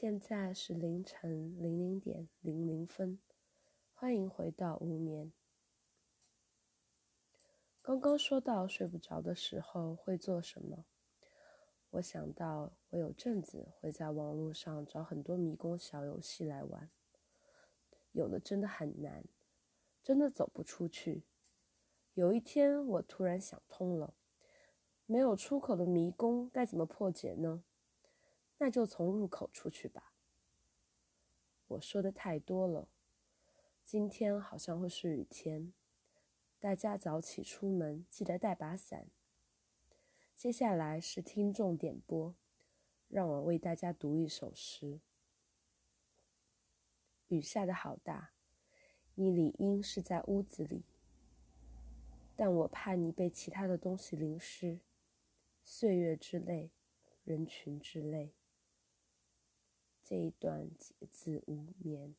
现在是凌晨零零点零零分，欢迎回到无眠。刚刚说到睡不着的时候会做什么，我想到我有阵子会在网络上找很多迷宫小游戏来玩，有的真的很难，真的走不出去。有一天我突然想通了，没有出口的迷宫该怎么破解呢？那就从入口出去吧。我说的太多了，今天好像会是雨天，大家早起出门记得带把伞。接下来是听众点播，让我为大家读一首诗。雨下的好大，你理应是在屋子里，但我怕你被其他的东西淋湿，岁月之泪，人群之泪。这一段节制无眠。